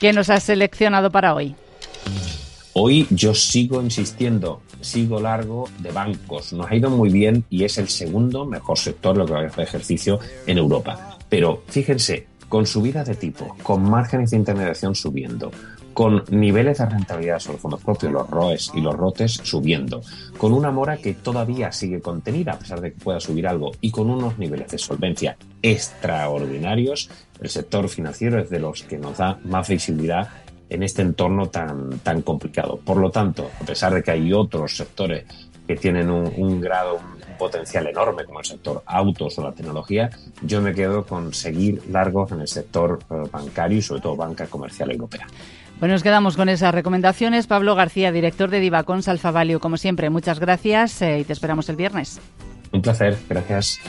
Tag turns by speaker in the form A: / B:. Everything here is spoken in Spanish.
A: ¿Qué nos has seleccionado para hoy?
B: Hoy yo sigo insistiendo, sigo largo de bancos. Nos ha ido muy bien y es el segundo mejor sector lo que va a hacer ejercicio en Europa. Pero fíjense, con subida de tipo, con márgenes de intermediación subiendo, con niveles de rentabilidad sobre fondos propios, los ROEs y los ROTES subiendo, con una mora que todavía sigue contenida a pesar de que pueda subir algo y con unos niveles de solvencia extraordinarios, el sector financiero es de los que nos da más visibilidad en este entorno tan, tan complicado. Por lo tanto, a pesar de que hay otros sectores que tienen un, grado, un potencial enorme, como el sector autos o la tecnología, yo me quedo con seguir largos en el sector eh, bancario y sobre todo banca comercial europea.
A: Bueno, nos quedamos con esas recomendaciones. Pablo García, director de Divacons Alfa Value, como siempre, muchas gracias eh, y te esperamos el viernes.
B: Un placer, gracias.